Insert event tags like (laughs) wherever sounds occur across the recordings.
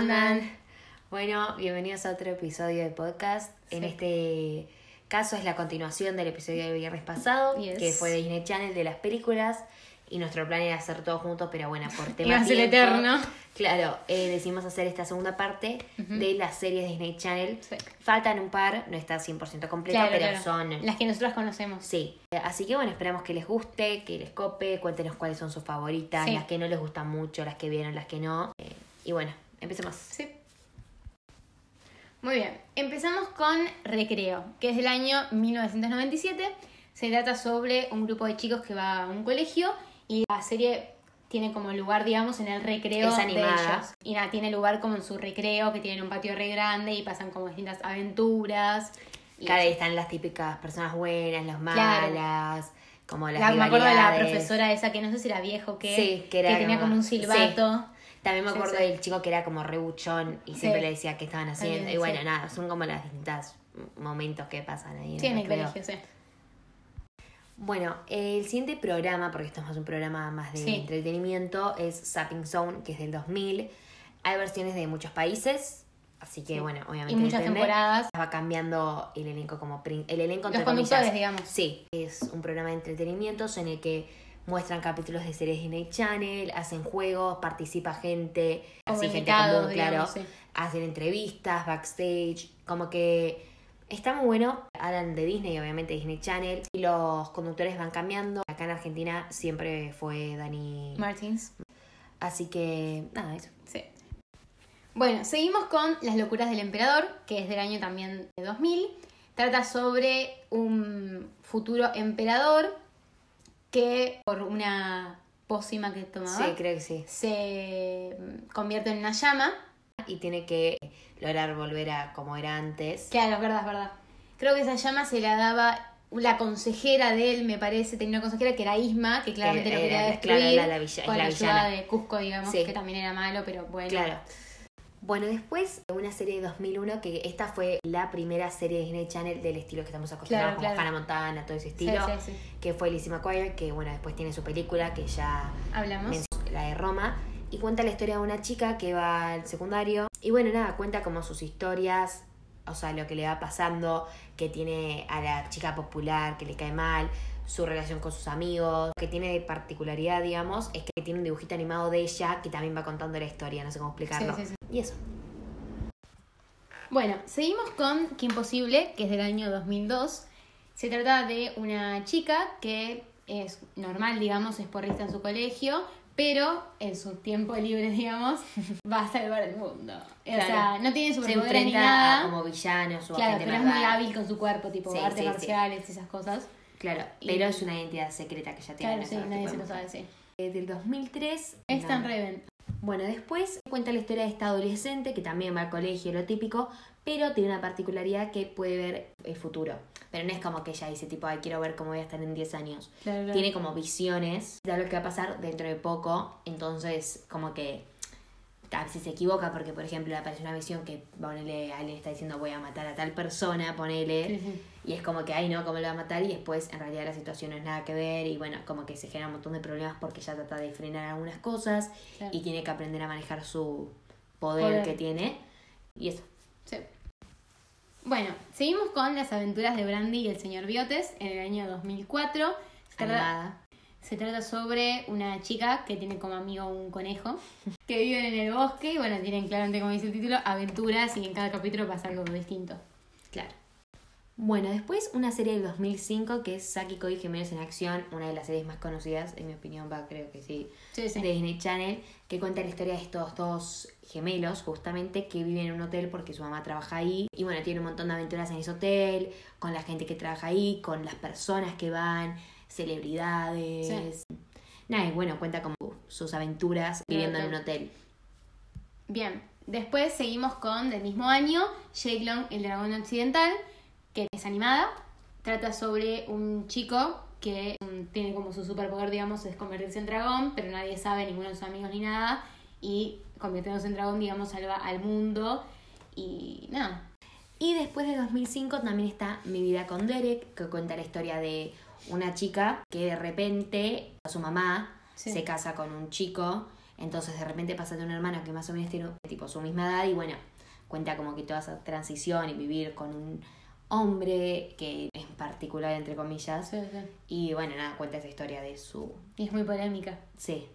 andan? Bueno, bienvenidos a otro episodio de podcast. En este caso es la continuación del episodio del viernes pasado, Yes. que fue de Disney Channel de las películas. Y nuestro plan era hacer todo juntos, pero bueno, por (laughs) Iba temas a ser tiempo, eterno. Claro, eh, decidimos hacer esta segunda parte de las series de Disney Channel. Sí. Faltan un par, no está 100% completa, Claro, pero claro. son Las que nosotros conocemos. Sí, así que bueno, esperamos que les guste, que les cope, cuéntenos cuáles son sus favoritas, Sí. las que no les gustan mucho, las que vieron, las que no. Eh, y bueno, empecemos. Sí. Muy bien. Empezamos con Recreo, que es del año 1997. Se trata sobre un grupo de chicos que va a un colegio y la serie tiene como lugar, digamos, en el recreo de ellos. Y nada, tiene lugar como en su recreo, que tienen un patio re grande y pasan como distintas aventuras. Y Cada vez están las típicas personas buenas, las Claro. malas, como las La- me acuerdo de la profesora esa que no sé si era viejo que, Sí, que era tenía como- como un silbato. También me acuerdo sí. del chico que era como rebuchón y siempre le decía qué estaban haciendo. También, y bueno, nada, son como las distintas momentos que pasan ahí. Sí, en el colegio, sí. Bueno, el siguiente programa, porque esto es más un programa más de entretenimiento, es Sapping Zone, que es del 2000. Hay versiones de muchos países, así que Sí. bueno, obviamente Y muchas depende. temporadas. Va cambiando el elenco como el elenco Los entre conductores, comillas. digamos. Sí, es un programa de entretenimientos en el que muestran capítulos de series Disney Channel, hacen juegos, participa gente, así gente común, claro, digamos, sí. hacen entrevistas, backstage, como que está muy bueno. Hablan de Disney, obviamente Disney Channel, y los conductores van cambiando. Acá en Argentina siempre fue Dani. Martins. Así que, nada, eso. Sí. Bueno, seguimos con Las locuras del emperador, que es del año también de 2000. Trata sobre un futuro emperador que por una pócima que tomaba Sí, creo que sí. se convierte en una llama. Y tiene que lograr volver a como era antes. Claro, es verdad, es verdad. Creo que esa llama se la daba la consejera de él, me parece, tenía una consejera que era Isma, que claramente Era- lo quería destruir claro, era la villa- con la la, ayuda de Cusco, digamos, Sí. que también era malo, pero bueno. Claro. Bueno, después una serie de 2001 que esta fue la primera serie de Disney Channel del estilo que estamos acostumbrados, Claro, como claro. Hannah Montana, todo ese estilo, sí, sí. que fue Lizzie McGuire, que bueno, después tiene su película que ya Hablamos. la de Roma, y cuenta la historia de una chica que va al secundario, y bueno, nada, cuenta como sus historias, o sea, lo que le va pasando, que tiene a la chica popular, que le cae mal, su relación con sus amigos, que tiene de particularidad, digamos, es que tiene un dibujito animado de ella que también va contando la historia, no sé cómo explicarlo. Sí, sí, sí. Y eso. Bueno, seguimos con Qué Imposible, que es del año 2002. Se trata de una chica que es normal, digamos, es porrista en su colegio, pero en su tiempo libre, (laughs) digamos, va a salvar el mundo. O sea, no tiene Se superpoderes ni nada. a como villanos o claro, pero es muy hábil con su cuerpo, tipo Sí, artes sí, marciales y esas cosas. Claro, Y- pero es una identidad secreta que ya tiene. Claro, sí, nadie se lo sabe, sí. Eh, del 2003. Es tan nada. Raven. Bueno, después cuenta la historia de esta adolescente que también va al colegio, lo típico, pero tiene una particularidad que puede ver el futuro. Pero no es como que ella dice, tipo, ay, quiero ver cómo voy a estar en 10 años. Claro. Tiene como visiones de lo que va a pasar dentro de poco, entonces como que veces se equivoca porque, por ejemplo, le aparece una visión que, ponele, alguien está diciendo voy a matar a tal persona, ponele, y es como que, ay, no, ¿cómo lo va a matar? Y después, en realidad, la situación no es nada que ver. Y bueno, como que se genera un montón de problemas porque ella trata de frenar algunas cosas y tiene que aprender a manejar su poder, Poder. que tiene. Y eso. Sí. Bueno, seguimos con las aventuras de Brandy y el señor Biotes en el año 2004. Se trata, Animada. Se trata sobre una chica que tiene como amigo un conejo que viven en el bosque y bueno, tienen claramente como dice el título, aventuras y en cada capítulo pasa algo distinto. Claro. Bueno, después una serie del 2005 que es Saki Cody Gemelos en Acción, una de las series más conocidas, en mi opinión, va, creo que sí, Sí, sí. de Disney Channel, que cuenta la historia de estos dos gemelos, justamente, que viven en un hotel porque su mamá trabaja ahí. Y bueno, tiene un montón de aventuras en ese hotel, con la gente que trabaja ahí, con las personas que van, celebridades. Nada, y bueno, cuenta como sus aventuras viviendo en un hotel. Bien, después seguimos con del mismo año, Jake Long, el dragón occidental, que es animada. Trata sobre un chico que mm, tiene como su superpoder, digamos, es convertirse en dragón, pero nadie sabe, ninguno de sus amigos ni nada. Y convirtiéndose en dragón, digamos, salva al mundo. Y nada. Y después de 2005 también está Mi vida con Derek, que cuenta la historia de una chica que de repente su mamá Sí. se casa con un chico Entonces de repente pasa de un hermano que más o menos tiene tipo su misma edad y bueno, cuenta como que toda esa transición y vivir con un hombre que es particular entre comillas. Sí, sí. Y bueno, nada, cuenta esa historia de su... Y es muy polémica. Sí,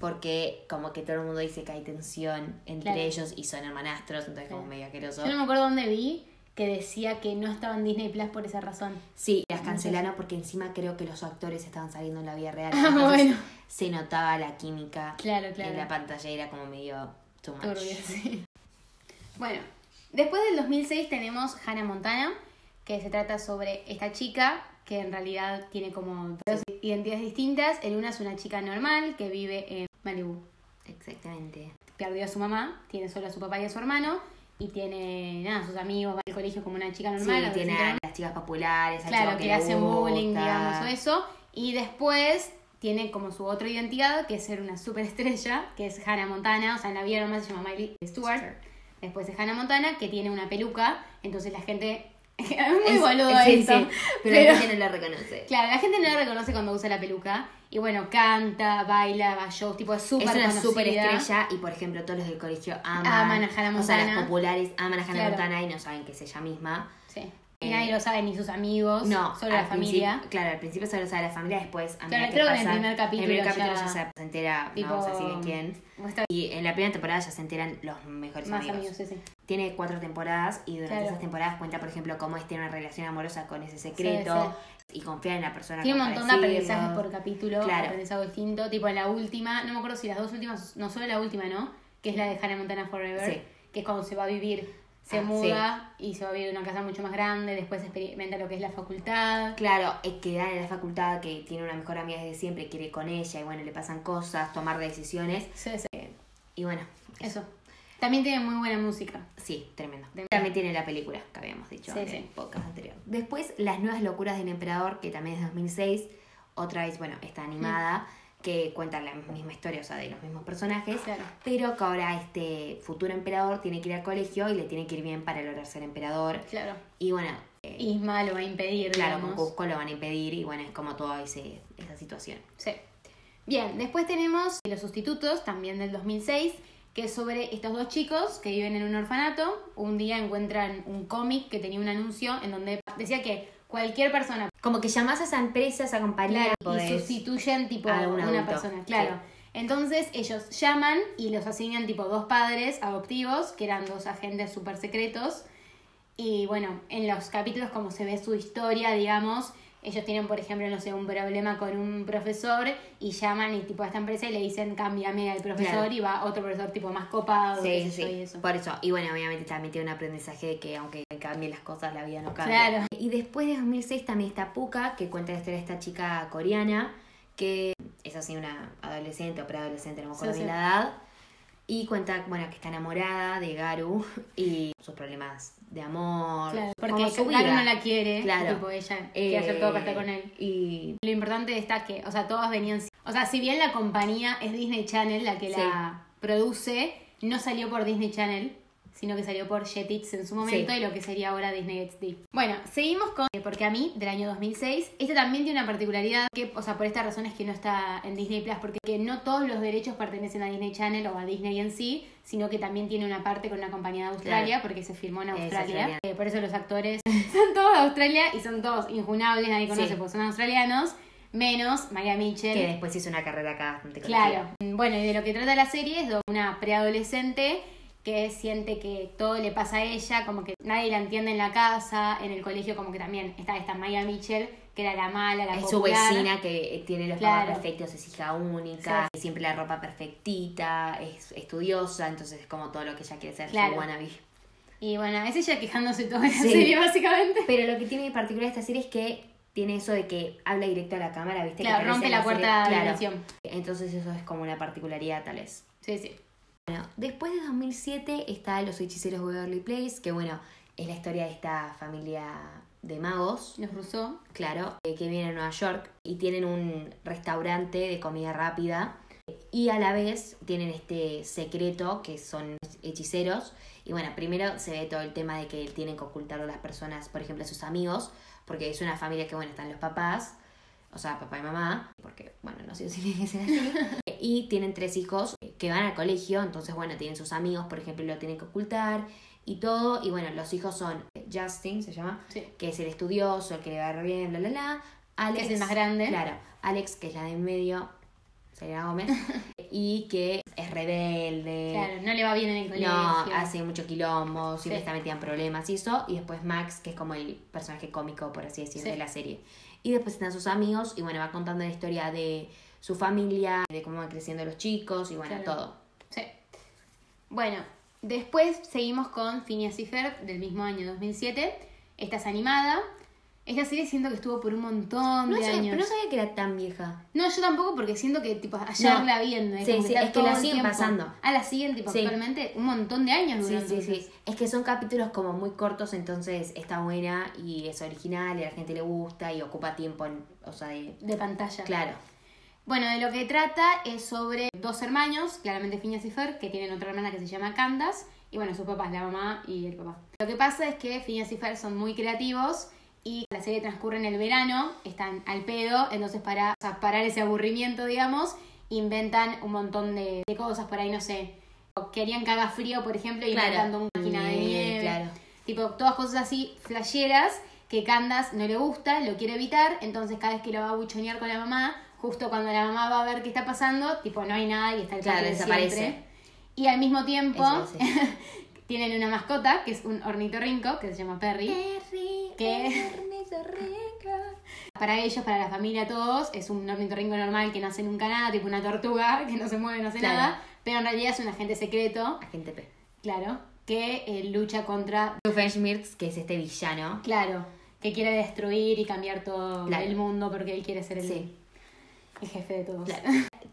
porque como que todo el mundo dice que hay tensión entre Claro. ellos y son hermanastros, entonces como medio asqueroso. Yo no me acuerdo dónde vi que decía que no estaba en Disney Plus por esa razón. Sí, las cancelaron porque encima creo que los actores estaban saliendo en la vida real. (laughs) Ah, bueno. Se notaba la química Claro, claro. en la pantalla, era como medio too much. Turbio, sí. Bueno, después del 2006 tenemos Hannah Montana, que se trata sobre esta chica que en realidad tiene como dos identidades distintas. En una es una chica normal que vive en Malibu. Exactamente. Perdió a su mamá, tiene solo a su papá y a su hermano y tiene nada, sus amigos, va al colegio como una chica Sí, normal. tiene adolescente a las chicas populares, Claro, que, le hacen bullying, digamos, o eso. Y después tiene como su otra identidad, que es ser una superestrella, que es Hannah Montana. O sea, en la vida normal se llama Miley Stewart. Después es Hannah Montana, que tiene una peluca. Entonces la gente... (laughs) es muy Es- boludo esto. sí, pero, pero- la gente no la reconoce. (laughs) Claro, la gente no la reconoce cuando usa la peluca. Y bueno, canta, baila, va a shows, tipo es súper es una super estrella y por ejemplo todos los del colegio aman, Aman a Hannah O sea, las populares aman a Hannah Claro. Montana y no saben que es ella misma. Sí. Y nadie lo sabe, ni sus amigos, No, solo la familia. claro, al principio solo sabe la familia, después a Claro, creo que en el primer capítulo En el primer capítulo ya- ya, se, entera, Tipo, no vamos a decir de quién. Y en la primera temporada ya se enteran los mejores Más amigos. amigos, sí, sí. Tiene cuatro temporadas y durante Claro. esas temporadas cuenta, por ejemplo, cómo es tener una relación amorosa con ese secreto y confiar en la persona Tiene un montón de aprendizajes por capítulo, Claro. aprendes algo distinto. Tipo en la última, no me acuerdo si las dos últimas, no solo la última, ¿no? Que es la de Hannah Montana Forever, Sí. que es cuando se va a vivir, se Ah, muda y se va a vivir en una casa mucho más grande, después experimenta lo que es la facultad. Claro, es que da en la facultad que tiene una mejor amiga desde siempre, quiere ir con ella y bueno, le pasan cosas, tomar decisiones Sí, sí. y bueno, Eso. También tiene muy buena música. Sí, tremendo. De- También tiene la película que habíamos dicho Sí, en sí. el podcast anterior. Después, Las nuevas locuras del emperador, que también es 2006. Otra vez, bueno, está animada, que cuenta la misma historia, o sea, de los mismos personajes. Claro. Pero que ahora este futuro emperador tiene que ir al colegio y le tiene que ir bien para lograr ser emperador. Claro. Y bueno, eh, Isma lo va a impedir, claro, con. Cusco lo van a impedir y bueno, es como toda ese, esa situación. Sí. Bien, después tenemos Los Sustitutos, también del 2006, que es sobre estos dos chicos que viven en un orfanato. Un día encuentran un cómic que tenía un anuncio en donde decía que cualquier persona Como que llamás a esa empresa, a esa compañía, claro, y sustituyen tipo a a un una adulto, persona, claro. sí. Entonces ellos llaman y los asignan tipo dos padres adoptivos, que eran dos agentes súper secretos. Y bueno, en los capítulos como se ve su historia, digamos, ellos tienen, por ejemplo, no sé, un problema con un profesor y llaman y tipo a esta empresa y le dicen cámbiame al profesor Claro. y va otro profesor tipo más copado, Sí, sí, y eso. por eso. Y bueno, obviamente también tiene un aprendizaje de que aunque cambien las cosas, la vida no cambia. Claro. Y después de 2006 también está Puka, que cuenta la historia de esta chica coreana, que es así una adolescente o preadolescente, no me acuerdo Sí, bien sí. la edad. Y cuenta, bueno, que está enamorada de Garu (laughs) y sus problemas de amor. Claro, porque su Garu no la quiere, Claro. tipo ella quiere hacer todo para estar Eh, con él. Y Lo importante está que, o sea, todas venían. O sea, si bien la compañía es Disney Channel la que Sí. la produce, no salió por Disney Channel, sino que salió por Jetix en su momento Sí. y lo que sería ahora Disney XD. Bueno, seguimos con. eh, Porque a mí, del año 2006, este también tiene una particularidad que, o sea, por esta razón es que no está en Disney Plus, porque que no todos los derechos pertenecen a Disney Channel o a Disney en sí, sino que también tiene una parte con una compañía de Australia, Claro. porque se filmó en Australia. Eh, por eso los actores (laughs) son todos de Australia y son todos injunables, nadie conoce Sí. porque son australianos, menos María Mitchell. que después hizo una carrera acá. Claro. Bueno, y de lo que trata la serie es de una preadolescente que siente que todo le pasa a ella, como que nadie la entiende en la casa, en el colegio como que también está esta Maya Mitchell, que era la mala, la Es su popular. vecina que tiene los Claro. papás perfectos, es hija única, siempre la ropa perfectita, es estudiosa, entonces es como todo lo que ella quiere ser, Claro. su wannabe. Y bueno, es ella quejándose toda la Sí. serie básicamente. Pero lo que tiene de particular esta serie es que tiene eso de que habla directo a la cámara, ¿viste? Que Claro, vez rompe en la serie- cuarta claro. dimensión. Entonces eso es como una particularidad tal vez. Sí, sí. Bueno, después de 2007 está Los Hechiceros de Waverly Place, que bueno, es la historia de esta familia de magos, Los Rousseau. claro, eh, que vienen a Nueva York y tienen un restaurante de comida rápida. Y a la vez tienen este secreto que son hechiceros. Y bueno, primero se ve todo el tema de que tienen que ocultarlo a las personas, por ejemplo a sus amigos, porque es una familia que bueno, están los papás, o sea, papá y mamá, porque, bueno, no sé si tiene que ser así. (laughs) y tienen tres hijos que van al colegio, entonces, bueno, tienen sus amigos, por ejemplo, lo tienen que ocultar y todo. Y bueno, los hijos son Justin, se llama, Sí. que es el estudioso, el que le va bien, bla, bla, bla. Alex, es el más grande. Claro, Alex, que es la de en medio, Selena Gómez, (laughs) y que es rebelde. Claro, no le va bien en el colegio. No, hace mucho quilombo, siempre Sí. está metida en problemas y eso. Y después Max, que es como el personaje cómico, por así decirlo, Sí. de la serie. Y después están sus amigos y bueno, va contando la historia de su familia, de cómo van creciendo los chicos y bueno, Claro. todo. Sí. Bueno, después seguimos con Phineas y Ferb del mismo año 2007. Esta es animada. Esta serie siento que estuvo por un montón No, de sabía, años. pero no sabía que era tan vieja. No, yo tampoco porque siento que tipo ayer No. la vi en Sí, sí, es que la siguen tiempo. pasando. Ah, la siguen tipo Sí. actualmente un montón de años Sí, sí, sí. Es que son capítulos como muy cortos, entonces está buena y es original y a la gente le gusta y ocupa tiempo, en, o sea, de... De pantalla. Claro. Bueno, de lo que trata es sobre dos hermanos, claramente Phineas y Fer, que tienen otra hermana que se llama Candace, y bueno, sus papás, la mamá y el papá. Lo que pasa es que Phineas y Fer son muy creativos y la serie transcurre en el verano, están al pedo, entonces para o sea, parar ese aburrimiento, digamos, inventan un montón de, de cosas por ahí, no sé. Querían que haga frío, por ejemplo, y Claro. inventando una máquina de Nieve, claro. Tipo, todas cosas así flasheras que Candace no le gusta, lo quiere evitar, entonces cada vez que lo va a buchonear con la mamá, justo cuando la mamá va a ver qué está pasando, tipo, no hay nada y está el Claro, desaparece. siempre. Y al mismo tiempo. (laughs) tienen una mascota, que es un ornitorrinco, que se llama Perry. ¿Qué? (laughs) Para ellos, para la familia, todos, es un ornitorrinco normal que no hace nunca nada, tipo una tortuga (laughs) que no se mueve, no hace Claro. nada, pero en realidad es un agente secreto, Agente P. claro, que eh, lucha contra Doofenshmirtz, que es este villano. Claro, que quiere destruir y cambiar todo Claro. el mundo porque él quiere ser el, Sí. el jefe de todos. Claro.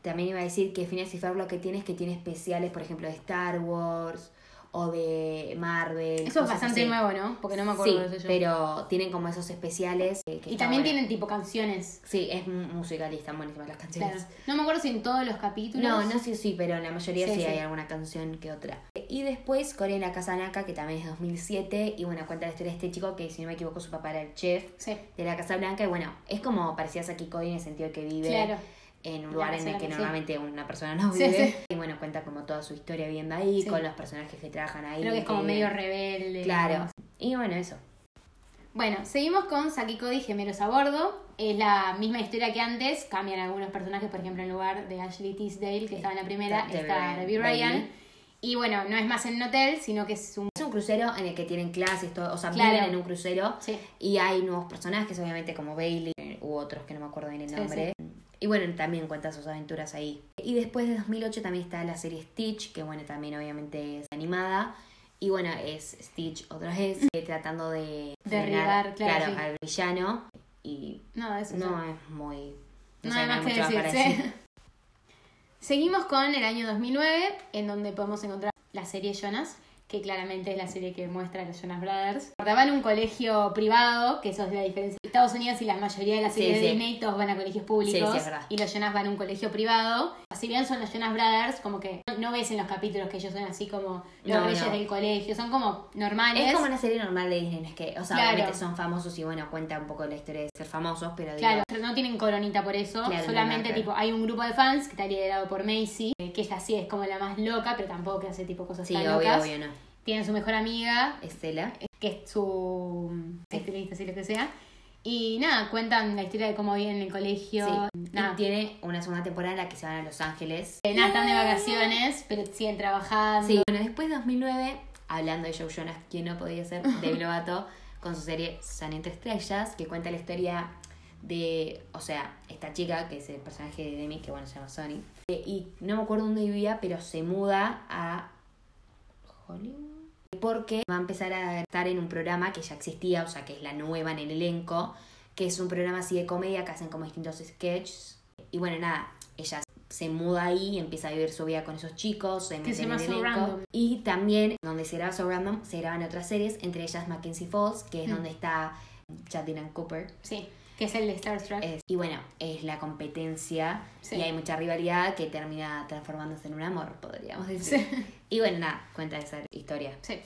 También iba a decir que Phineas y Ferb lo que tiene es que tiene especiales, por ejemplo, de Star Wars o de Marvel. Eso es bastante así. nuevo, ¿no? Porque no me acuerdo Sí, de eso yo. pero tienen como esos especiales. que- que Y también tienen tipo canciones. Sí, es mu- musical y están buenísimas las canciones. Claro. No me acuerdo si en todos los capítulos. No, no sé si, pero en la mayoría sí, Sí, sí. hay alguna canción que otra. Y después Corea en la Casa Naka, que también es 2007, y bueno, cuenta la historia de este chico que, si no me equivoco, su papá era el chef Sí. de la Casa Blanca, y bueno, es como parecía Saki Cody en el sentido que vive Claro. En un lugar en el que sí. normalmente una persona no vive. sí. Y bueno, cuenta como toda su historia viviendo ahí, con los personajes que trabajan ahí. Creo que es como medio rebelde. Claro. Y bueno, eso. Bueno, seguimos con Saki Cody Gemelos a Bordo. Es la misma historia que antes. Cambian algunos personajes, por ejemplo, en lugar de Ashley Tisdale, que estaba en la primera, Debbie está Ryan. Debbie Ryan. Bailey. Y bueno, no es más en un hotel, sino que es un. Es un crucero en el que tienen clases, todo, o sea, Claro. viven en un crucero. Sí. Y hay nuevos personajes, obviamente, como Bailey u otros que no me acuerdo bien el Sí, nombre. Y bueno, también cuenta sus aventuras ahí. Y después de 2008 también está la serie Stitch, que bueno, también obviamente es animada. Y bueno, es Stitch otra vez, eh, tratando de Derribar, claro, sí. al villano. Y de eso. no es muy... No sé, hay más que decir. sí. (laughs) Seguimos con el año 2009, en donde podemos encontrar la serie Jonas, que claramente es la serie que muestra a los Jonas Brothers. Van en un colegio privado, que eso es la diferencia. Estados Unidos y la mayoría de las Sí, series de sí. Disney todos van a colegios públicos Sí, y los Jonas van a un colegio privado. Si bien son los Jonas Brothers, como que no ves en los capítulos que ellos son así como los No, reyes no. del colegio, son como normales. Es como una serie normal de Disney, es que, o sea, Claro. obviamente son famosos y bueno, cuenta un poco la historia de ser famosos, pero digo, Claro, pero no tienen coronita por eso. Claro, Solamente no, tipo hay un grupo de fans que está liderado por Macy, eh, que ella sí es como la más loca, pero tampoco que hace tipo cosas tan obvio, locas. obvio, no. Tiene su mejor amiga, Estela. que es su estilista, así lo que sea. Y nada, cuentan la historia de cómo viven en el colegio. Sí. Nada, Y tiene una segunda temporada en la que se van a Los Ángeles. eh, nada, están de vacaciones, pero siguen trabajando. Sí, bueno, después de 2009, hablando de Joe Jonas, quien no podía ser, Demi Lovato, (laughs) con su serie San entre Estrellas, que cuenta la historia de, o sea, esta chica, que es el personaje de Demi, que bueno, se llama Sony, eh, y no me acuerdo dónde vivía, pero se muda a Hollywood. Porque va a empezar a estar en un programa que ya existía, o sea, que es la nueva en el elenco, que es un programa así de comedia que hacen como distintos sketches. Y bueno, nada, ella se muda ahí empieza a vivir su vida con esos chicos, se mete en el So elenco. Random. Y también, donde se graba So Random, se graban otras series, entre ellas Mackenzie Falls, que es Mm. donde está Chad Dylan Cooper. Sí, que es el de Starstruck. Es- y bueno, es la competencia Sí. y hay mucha rivalidad que termina transformándose en un amor, podríamos decir. Y bueno, nada, cuenta esa historia. Sí.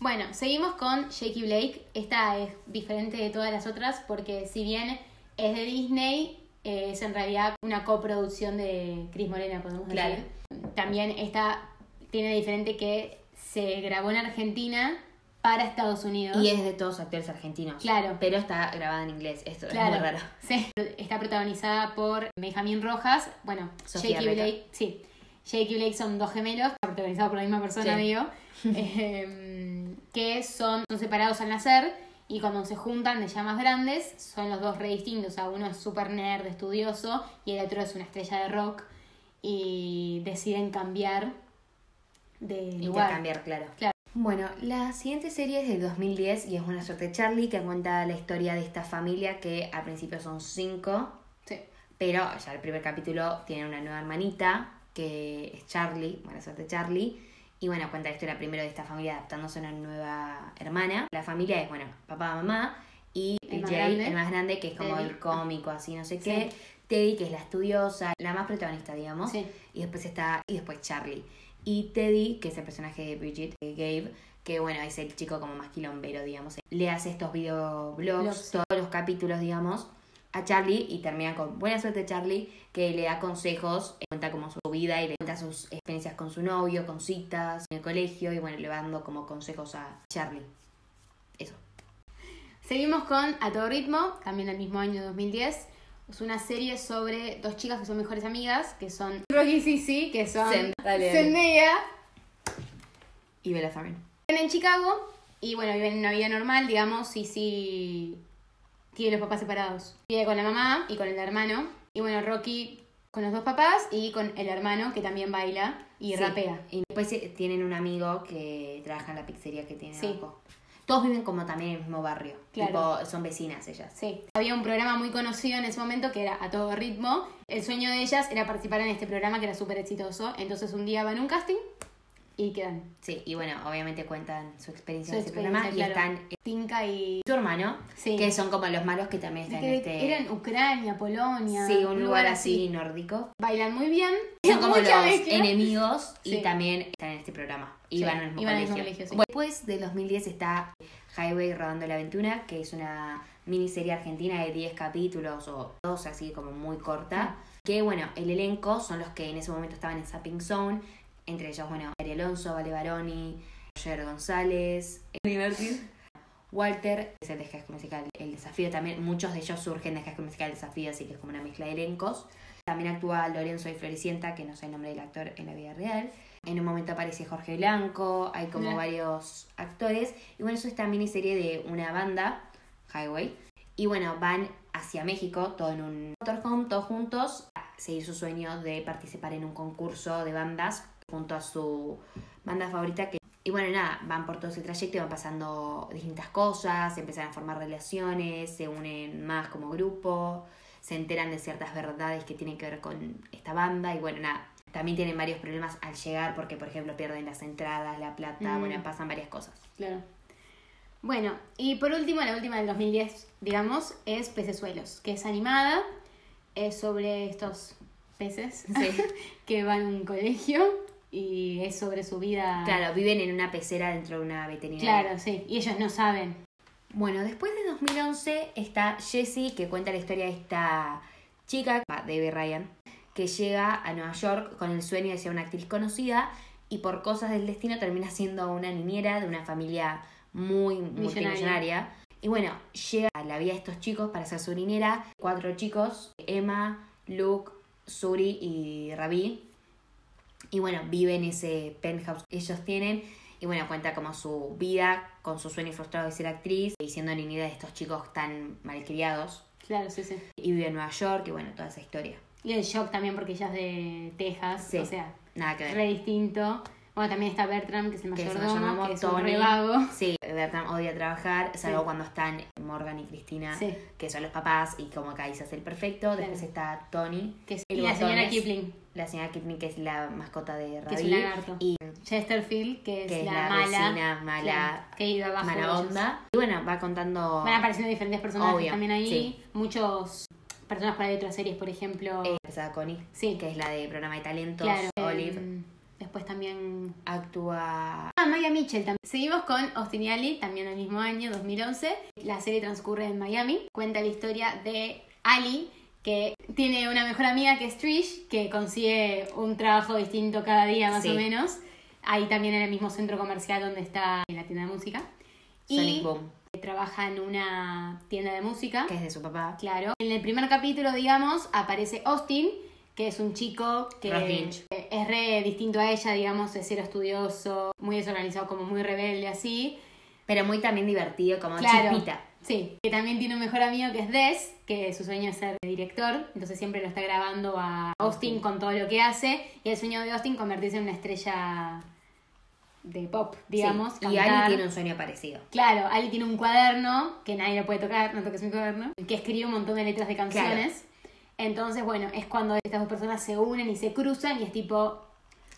Bueno, seguimos con Jakey Blake. Esta es diferente de todas las otras porque si bien es de Disney, eh, es en realidad una coproducción de Cris Morena, podemos Claro. decir. También esta tiene diferente que se grabó en Argentina para Estados Unidos. Y es de todos actores argentinos. Claro. Pero está grabada en inglés. Esto Claro. es muy raro. Sí. Está protagonizada por Benjamín Rojas, bueno, Sofía Jake y. Blake, sí. Jake y Blake son dos gemelos, protagonizados por la misma persona, Sí. digo, (laughs) eh, que son, son separados al nacer y cuando se juntan de ya más grandes son los dos re distintos. O sea, uno es súper nerd, estudioso y el otro es una estrella de rock y deciden cambiar de lugar. Intercambiar, claro. Claro. Bueno, la siguiente serie es del 2010 y es Buena Suerte Charlie, que cuenta la historia de esta familia que al principio son cinco, Sí. pero ya el primer capítulo tiene una nueva hermanita, que es Charlie, Buena Suerte Charlie. Y bueno, cuenta la historia primero de esta familia adaptándose a una nueva hermana. La familia es, bueno, papá, mamá y El Jay, grande. el más grande, que es como Teddy. el cómico, así, no sé Sí. qué. Teddy, que es la estudiosa, la más protagonista, digamos. Sí. Y después está, y después Charlie. Y Teddy, que es el personaje de Bridget, Gabe, que bueno, es el chico como más quilombero, digamos. Le hace estos videoblogs, Blogs. todos los capítulos, digamos, a Charlie y termina con buena suerte Charlie, que le da consejos, eh, cuenta como su vida y le cuenta sus experiencias con su novio, con citas, en el colegio y bueno, le va dando como consejos a Charlie. Eso. Seguimos con A Todo Ritmo, también del mismo año 2010. Es una serie sobre dos chicas que son mejores amigas, que son Rocky y Sissy, que son Zend- dale, dale. Zendaya. Y Bella Thorne. Viven en Chicago y bueno, viven una vida normal, digamos, Sissy tiene los papás separados. Vive con la mamá y con el hermano. Y bueno, Rocky con los dos papás y con el hermano que también baila y Sí. rapea. Y después eh, tienen un amigo que trabaja en la pizzería que tienen Sí. abajo. Todos viven como también en el mismo barrio. Claro. Tipo, son vecinas ellas. Sí. Había un programa muy conocido en ese momento que era A Todo Ritmo. El sueño de ellas era participar en este programa que era súper exitoso. Entonces un día van a un casting y quedan. Sí, y bueno, obviamente cuentan su experiencia Su en ese programa. claro. Y están eh, Tinka y... su hermano, Sí. que son como los malos que también están en este. Eran Ucrania, Polonia. sí, un lugar así nórdico. Bailan muy bien. Son como los enemigos Sí. y también están en este programa. Y Sí, van al mismo al colegio. colegio. Bueno, después del 2010 está Highway Rodando la Aventura, que es una miniserie argentina de 10 capítulos o dos así como muy corta. Que bueno, el elenco son los que en ese momento estaban en Sapping Zone. Entre ellos, bueno, Ari Alonso, Vale Baroni, Roger González, Eli Martin, Walter, es el de High Musical, el desafío también. Muchos de ellos surgen de High Musical, el desafío, así que es como una mezcla de elencos. También actúa Lorenzo y Floricienta, que no sé el nombre del actor en la vida real. En un momento aparece Jorge Blanco, hay como varios actores. Y bueno, eso es esta miniserie de una banda, Highway. Y bueno, van hacia México, todo en un motorhome, todos juntos, a seguir su sueño de participar en un concurso de bandas junto a su banda favorita. Que... Y bueno, nada, van por todo ese trayecto y van pasando distintas cosas, se empiezan a formar relaciones, se unen más como grupo, se enteran de ciertas verdades que tienen que ver con esta banda y bueno, nada. También tienen varios problemas al llegar porque, por ejemplo, pierden las entradas, la plata, Mm. bueno, pasan varias cosas. Claro. Bueno, y por último, la última del 2010, digamos, es Pecesuelos, que es animada, es sobre estos peces Sí. (laughs) que van a un colegio y es sobre su vida. Claro, viven en una pecera dentro de una veterinaria. Claro, sí, y ellos no saben. Bueno, después de 2011 está Jessie, que cuenta la historia de esta chica, Debbie Ryan, que llega a Nueva York con el sueño de ser una actriz conocida y por cosas del destino termina siendo una niñera de una familia muy multimillonaria. Y bueno, llega a la vida de estos chicos para ser su niñera. Cuatro chicos, Emma, Luke, Suri y Ravi. Y bueno, vive en ese penthouse que ellos tienen. Y bueno, cuenta como su vida con su sueño frustrado de ser actriz y siendo niñera de estos chicos tan malcriados. Claro, sí, sí. Y vive en Nueva York y bueno, toda esa historia. Y el shock también porque ella es de Texas, Sí. o sea, Nada que ver. re distinto. Bueno, también está Bertram, que es el Que es mayordomo, mayordomo, que es un Tony. re vago. Sí, Bertram odia trabajar, salvo Sí. cuando están Morgan y Cristina, Sí. que son los papás, y como acá se hace el perfecto. Después está Tony, Que es, el y la señora Kipling, la señora Kipling, que es la mascota de que es Ravi. un lagarto. Y Chesterfield, que es, que es la, la mala. vecina mala- que iba abajo de mala onda. Y bueno, va contando. Van apareciendo diferentes personajes Obvio, también ahí. sí. Muchos personas para otras series, por ejemplo. eh, Connie, Sí. que es la de programa de talentos. claro. Olive después también. actúa. Ah, Maya Mitchell también. Seguimos con Austin y Ali, también del mismo año, 2011. La serie transcurre en Miami. Cuenta la historia de Ali, que tiene una mejor amiga que es Trish, que consigue un trabajo distinto cada día más Sí. o menos. Ahí también en el mismo centro comercial donde está la tienda de música. Sonic Y Boom, trabaja en una tienda de música. que es de su papá. Claro. En el primer capítulo, digamos, aparece Austin, que es un chico que Ross Lynch. es re distinto a ella, digamos, de ser estudioso, muy desorganizado, como muy rebelde así. Pero muy también divertido, como Claro. chispita. Sí, que también tiene un mejor amigo que es Des, que su sueño es ser director, entonces siempre lo está grabando a Austin con todo lo que hace, y el sueño de Austin convertirse en una estrella de pop, digamos. Sí, Y. Ali tiene un sueño parecido. Claro, Ali tiene un cuaderno que nadie lo puede tocar, no toques mi cuaderno, que escribe un montón de letras de canciones. Entonces, bueno, es cuando estas dos personas se unen y se cruzan y es tipo,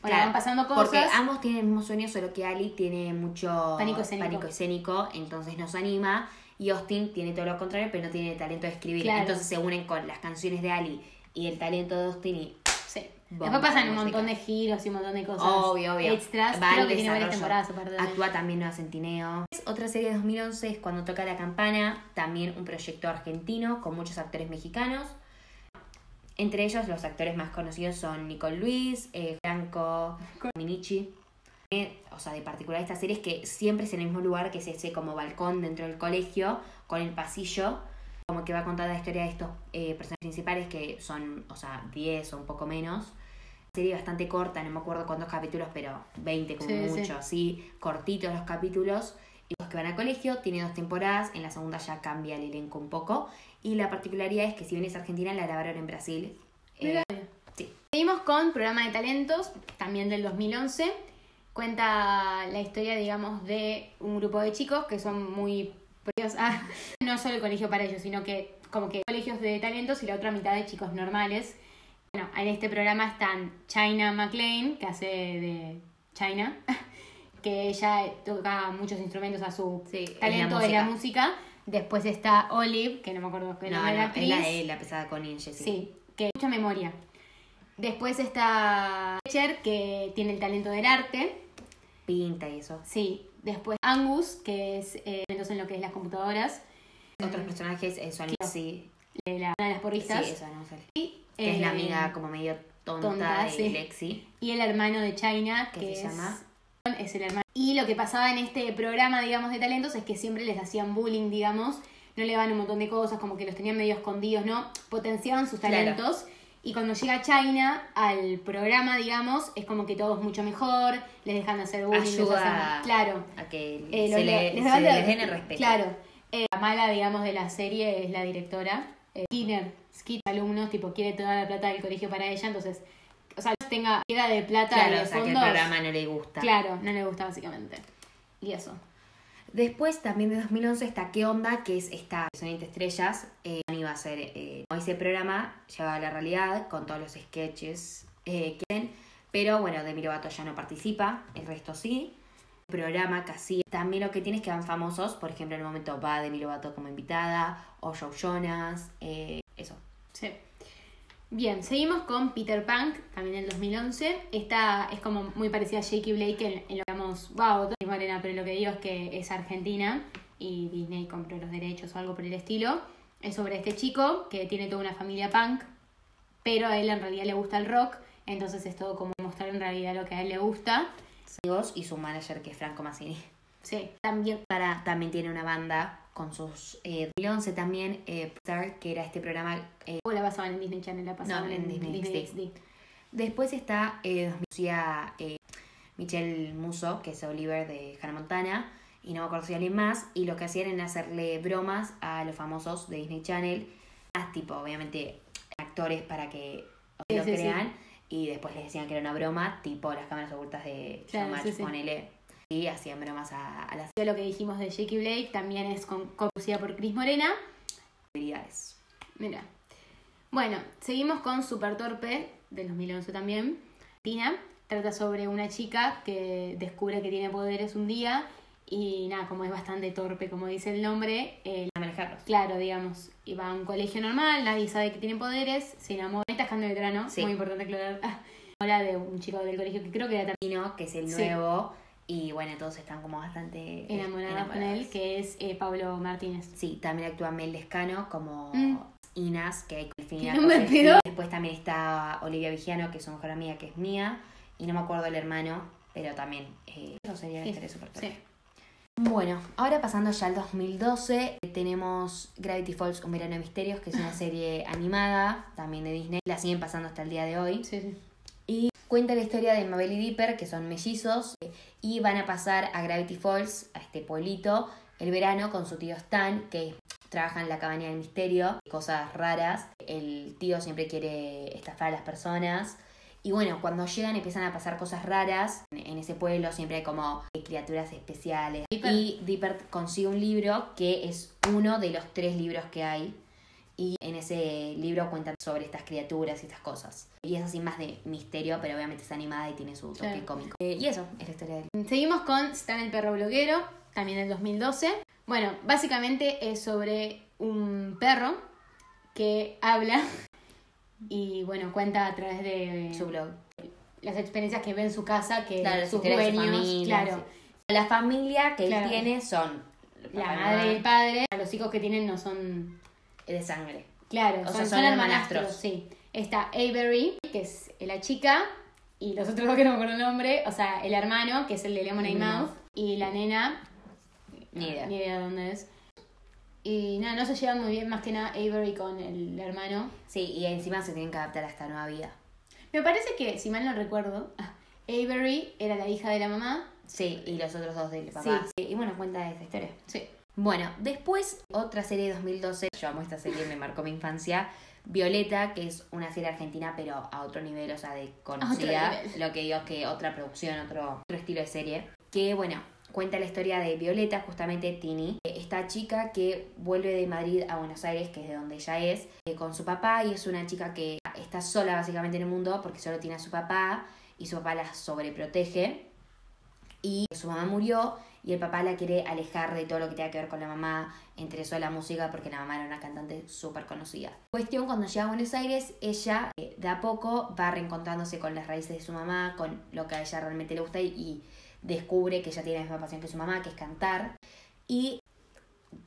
Claro, van pasando cosas. Porque ambos tienen el mismo sueño, solo que Ali tiene mucho Pánico escénico. pánico escénico, entonces nos anima. Y Austin tiene todo lo contrario, pero no tiene talento de escribir. Claro. Entonces se unen con las canciones de Ali y el talento de Austin y Sí. Bomba Después pasan un montón de giros y un montón de cosas Obvio, obvio. extras. Va Creo que tiene varias temporadas aparte Actúa también Nueva Centineo. Otra serie de 2011 es Cuando toca la campana, también un proyecto argentino con muchos actores mexicanos. Entre ellos los actores más conocidos son Nicole Luis, eh, Franco, Minichi. O sea, de particular esta serie es que siempre es en el mismo lugar, que es ese como balcón dentro del colegio, con el pasillo, como que va a contar la historia de estos eh, personajes principales que son, o sea, 10 o un poco menos serie bastante corta, no me acuerdo cuántos capítulos, pero 20 como Sí, sí. mucho, así, cortitos los capítulos. Y los que van al colegio, tiene dos temporadas, en la segunda ya cambia el elenco un poco. Y la particularidad es que si bien es argentina, la grabaron en Brasil. Eh, sí. Seguimos con programa de talentos, también del 2011. Cuenta la historia, digamos, de un grupo de chicos que son muy a (laughs) no solo el colegio para ellos, sino que como que colegios de talentos y la otra mitad de chicos normales. Bueno, en este programa están China McLean, que hace de China, (laughs) que ella toca muchos instrumentos a su Sí, talento de la música. Después está Olive, que no me acuerdo qué No, nombre de la no, es la actriz. de la pesada con Inge, sí. Sí, que mucha memoria. Después está Fletcher, que tiene el talento del arte. Pinta y eso. Sí. Después Angus, que es eh, talentos en lo que es las computadoras. Otros personajes eh, son Claro. sí, la, una de las sí, porristas. eso no sé. y, Que es la eh, amiga como medio tonta, tonta, de sí. Lexi. Y el hermano de China, ¿Qué que se es, llama? es el hermano. Y lo que pasaba en este programa, digamos, de talentos es que siempre les hacían bullying, digamos. No le daban un montón de cosas, como que los tenían medio escondidos, ¿no? Potenciaban sus Claro. Y cuando llega China al programa, digamos, es como que todo es mucho mejor, les dejan de hacer bullying, Ayuda hacen- Claro. a que Eh, se, le, les se les den el respeto. Claro. Eh, la mala, digamos, de la serie es la directora. Eh, Skinner, Skid, alumnos, tipo, quiere toda la plata del colegio para ella, entonces, o sea, tenga, queda de plata Claro, de o sea, que el fondos. programa no le gusta. Claro, no le gusta básicamente. Y eso. Después, también de 2011, está ¿Qué onda? Que es esta Son estrellas. Eh, iba a ser eh, ese programa, llevaba a la realidad con todos los sketches eh, que hacen. Pero bueno, Demi Lovato ya no participa, el resto sí. El programa casi. También lo que tiene es que van famosos. Por ejemplo, en el momento va Demi Lovato como invitada, o Joe Jonas, eh, eso. Sí. Bien, seguimos con Peter Punk, también del 2011. Esta es como muy parecida a Jakey Blake en, en lo que llamamos, wow, es morena, pero lo que digo es que es argentina y Disney compró los derechos o algo por el estilo. Es sobre este chico que tiene toda una familia punk, pero a él en realidad le gusta el rock, entonces es todo como mostrar en realidad lo que a él le gusta. Y su manager que es Franco Massini. Sí, también Para, también tiene una banda con sus... Eh, 2011 también, eh, que era este programa eh, o la pasaban en Disney Channel, la pasaban No, en Disney XD. XD. Después está eh, Lucía, eh, Michelle Muso, que es Oliver de Hannah Montana, y no me acuerdo si alguien más, y lo que hacían era hacerle bromas a los famosos de Disney Channel, más tipo, obviamente, actores para que Sí, lo sí, sí. crean, y después les decían que era una broma, tipo las cámaras ocultas de Claro, Showmatch, sí, sí. ponele, y hacían bromas a, a las Lo que dijimos de Jakey Blake también es con, conducida por Chris Morena. Mira. Bueno, seguimos con Super Torpe, del 2011 también. Tina trata sobre una chica que descubre que tiene poderes un día y nada, como es bastante torpe, como dice el nombre, eh, A manejarlos. claro, digamos, y va a un colegio normal, nadie sabe que tiene poderes, se enamora. Esta es Cando Veterano, Sí. muy importante aclarar. (laughs) Ahora de un chico del colegio que creo que era también que es el Sí. Y bueno, todos están como bastante eh, enamorada con él, enamorados. que es eh, Pablo Martínez. Sí, también actúa Mel Lescano como Mm. Inas, que hay con ¿Qué nombre pedo? Después también está Olivia Vigiano, que es su mejor amiga, que es mía. Y no me acuerdo el hermano, pero también. Eh, eso sería Sí, super Sí. Bueno, ahora pasando ya al 2012, tenemos Gravity Falls, Un verano de misterios, que es una serie animada, también de Disney. La siguen pasando hasta el día de hoy. Sí, sí. Cuenta la historia de Mabel y Dipper, que son mellizos, eh, y van a pasar a Gravity Falls, a este pueblito, el verano con su tío Stan, que trabaja en la cabaña del misterio, cosas raras. El tío siempre quiere estafar a las personas. Y bueno, cuando llegan empiezan a pasar cosas raras. En ese pueblo siempre hay como criaturas especiales. Dipper. Y Dipper consigue un libro que es uno de los tres libros que hay. Y en ese libro cuentan sobre estas criaturas y estas cosas. Y es así más de misterio, pero obviamente es animada y tiene su toque cómico. Eh, y eso es la historia del... Seguimos con Stan el perro bloguero, también del 2012. Bueno, básicamente es sobre un perro que habla (laughs) y bueno, cuenta a través de su blog. las experiencias que ve en su casa, que Claro, sus de su dueños, familia, claro, sí. La familia que Claro. él tiene son la madre y el padre, los hijos que tienen no son, de sangre. claro, O son, sea, son son hermanastros, hermanastros. sí. Está Avery, que es la chica, y los otros dos que no me acuerdo el nombre, o sea, el hermano, que es el de Lemonade Mm. Mouth, y la nena, Ni idea. Ni idea dónde es. Y nada, no se llevan muy bien más que nada Avery con el hermano. Sí, y encima se tienen que adaptar a esta nueva vida. Me parece que, si mal no recuerdo, (laughs) Avery era la hija de la mamá. Sí, y los otros dos del papá. Sí, Y bueno, cuenta esta historia. Sí. Bueno, después otra serie de 2012, yo amo esta serie, me marcó mi infancia, Violeta, que es una serie argentina pero a otro nivel, o sea, de conocida, lo que digo es que otra producción, otro, otro estilo de serie, que bueno, cuenta la historia de Violeta, justamente Tini, esta chica que vuelve de Madrid a Buenos Aires, que es de donde ella es, eh, con su papá y es una chica que está sola básicamente en el mundo porque solo tiene a su papá y su papá la sobreprotege y su mamá murió y el papá la quiere alejar de todo lo que tenga que ver con la mamá, entre eso la música porque la mamá era una cantante súper conocida. Cuestión, cuando llega a Buenos Aires, ella eh, de a poco va reencontrándose con las raíces de su mamá, con lo que a ella realmente le gusta y, y descubre que ella tiene la misma pasión que su mamá, que es cantar. Y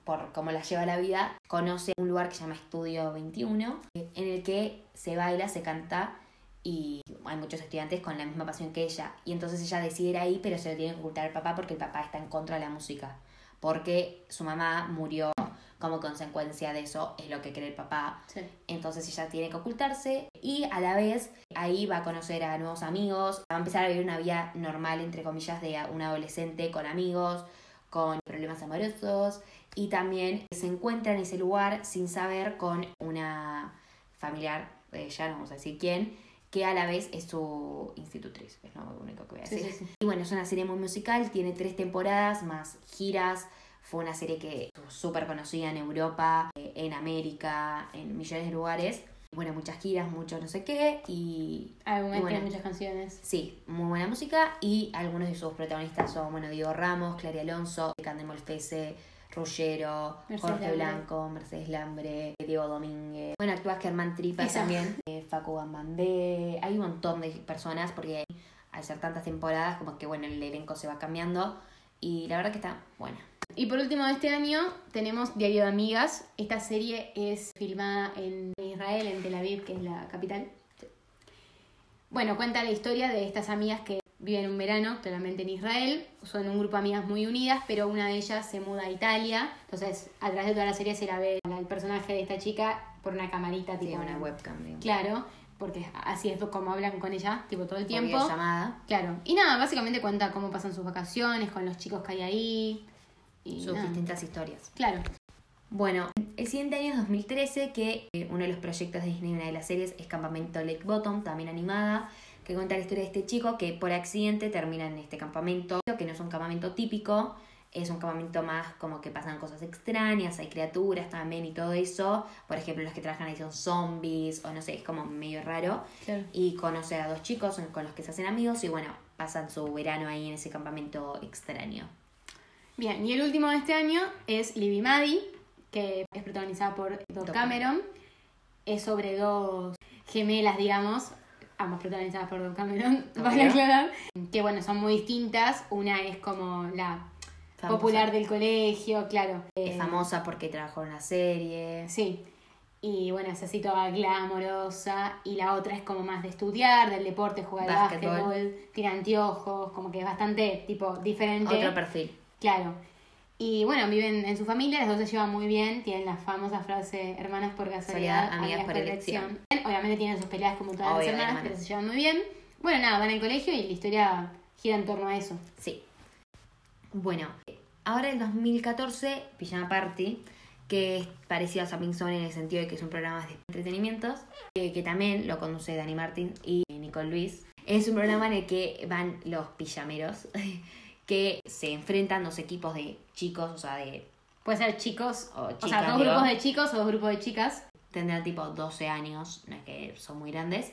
por cómo la lleva la vida, conoce un lugar que se llama Estudio 21, eh, en el que se baila, se canta y hay muchos estudiantes con la misma pasión que ella. Y entonces ella decide ir ahí, pero se lo tiene que ocultar al papá porque el papá está en contra de la música. Porque su mamá murió como consecuencia de eso, es lo que cree el papá. Sí. Entonces ella tiene que ocultarse y a la vez ahí va a conocer a nuevos amigos, va a empezar a vivir una vida normal, entre comillas, de un adolescente con amigos, con problemas amorosos y también se encuentra en ese lugar sin saber con una familiar, eh, ya no vamos a decir quién, que a la vez es su institutriz, es lo único que voy a decir. sí, sí. Y bueno, es una serie muy musical, tiene tres temporadas más giras. Fue una serie que estuvo súper conocida en Europa, eh, en América, en millones de lugares. Bueno, muchas giras, mucho no sé qué. Y Algunas Y bueno. muchas canciones. sí, muy buena música. Y algunos de sus protagonistas son, bueno, Diego Ramos, Clary Alonso, Cande Molfese, Ruggero, Mercedes Jorge Lambre. Blanco, Mercedes Lambre, Diego Domínguez. Bueno, actúa Germán Tripa Esa. también, eh, Facu Bambandé. Hay un montón de personas porque al ser tantas temporadas, como que bueno, el elenco se va cambiando. Y la verdad que está buena. Y por último de este año tenemos Diario de Amigas. Esta serie es filmada en Israel, en Tel Aviv, que es la capital. Bueno, cuenta la historia de estas amigas que viven un verano claramente en Israel. Son un grupo de amigas muy unidas, pero una de ellas se muda a Italia. Entonces, a través de toda la serie se la ve al personaje de esta chica por una camarita, tipo Tiene una webcam, digamos. Claro, porque así es como hablan con ella, tipo todo el tiempo. videollamada. Claro. Y nada, básicamente cuenta cómo pasan sus vacaciones con los chicos que hay ahí. Y sus nada. distintas historias. Claro. Bueno, el siguiente año es 2013, que eh, uno de los proyectos de Disney, una de las series, es Campamento Lake Bottom, también animada, que cuenta la historia de este chico que por accidente termina en este campamento, que no es un campamento típico, es un campamento más como que pasan cosas extrañas, hay criaturas también y todo eso. Por ejemplo, los que trabajan ahí son zombies, o no sé, es como medio raro. Claro. Y conoce a dos chicos con los que se hacen amigos y bueno, pasan su verano ahí en ese campamento extraño. Bien, y el último de este año es Libby Maddie, que es protagonizada por Doug Cameron. Es sobre dos gemelas, digamos, ambas protagonizadas por Doug Cameron, (laughs) vale aclarar. Que bueno, son muy distintas. Una es como la Famosa. popular del colegio, claro. Es Eh, famosa porque trabajó en una serie. Sí. Y bueno, es así toda glamorosa. Y la otra es como más de estudiar, del deporte, jugar al Básquetbol. tirar anteojos, como que es bastante tipo diferente. Otro perfil. Claro. Y bueno, viven en su familia, las dos se llevan muy bien, tienen la famosa frase hermanas por casualidad, Soledad, amigas por elección. Obviamente tienen sus peleas como todas Obvio, las hermanas, hermanas. pero se llevan muy bien. Bueno, nada, van al colegio y la historia gira en torno a eso. Sí. Bueno, ahora en 2014, Pijama Party, que es parecido a Zapping Zone en el sentido de que es un programa de entretenimientos, que también lo conduce Dani Martin y Nicole Luis. Es un programa en el que van los pijameros, (laughs) que se enfrentan dos equipos de chicos, o sea, de Puede ser chicos, O o, sea, chicas, dos digo. grupos de chicos o dos grupos de chicas. tendrán tipo 12 años, no es que son muy grandes,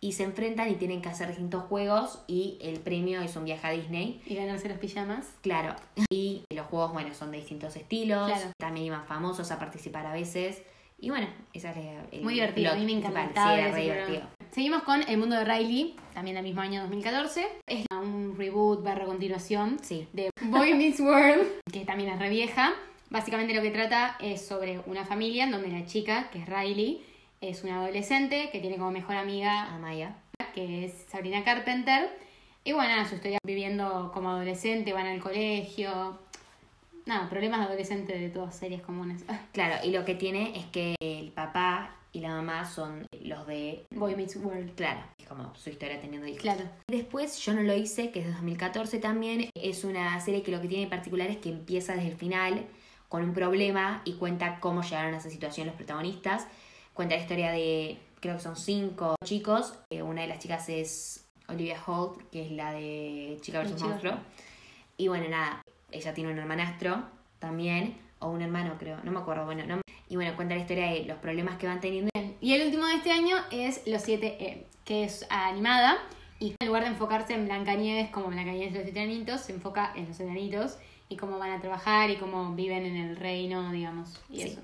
y se enfrentan y tienen que hacer distintos juegos y el premio es un viaje a Disney. Y ganarse los pijamas. Claro, y los juegos, bueno, son de distintos estilos, Claro. también iban famosos a participar a veces, y bueno, esa es el Muy divertido, a mí me encantaba Sí, era re divertido. Seguimos con El Mundo de Riley, también del mismo año 2014. Es un reboot barra continuación Sí. de Boy (laughs) Meets World, que también es re vieja. Básicamente lo que trata es sobre una familia en donde la chica, que es Riley, es una adolescente que tiene como mejor amiga, Amaya. que es Sabrina Carpenter. Y bueno, su historia viviendo como adolescente, van al colegio. Nada, problemas de adolescente de todas series comunes. (laughs) Claro, y lo que tiene es que el papá y la mamá son los de, Boy Meets World. claro, es como su historia teniendo hijos. Claro. Después Yo no lo hice, que es de 2014 también. Es una serie que lo que tiene en particular es que empieza desde el final con un problema y cuenta cómo llegaron a esa situación los protagonistas. Cuenta la historia de, creo que son cinco chicos. Eh, Una de las chicas es Olivia Holt, que es la de Chica vs. Monstruo. Y bueno, nada, ella tiene un hermanastro también, o un hermano creo, no me acuerdo, bueno, no me- Y bueno, cuenta la historia de los problemas que van teniendo. Y el último de este año es Los 7E, que es animada. Y en lugar de enfocarse en Blancanieves, como Blancanieves y los enanitos, se enfoca en los enanitos y cómo van a trabajar y cómo viven en el reino, digamos. Y Sí. eso.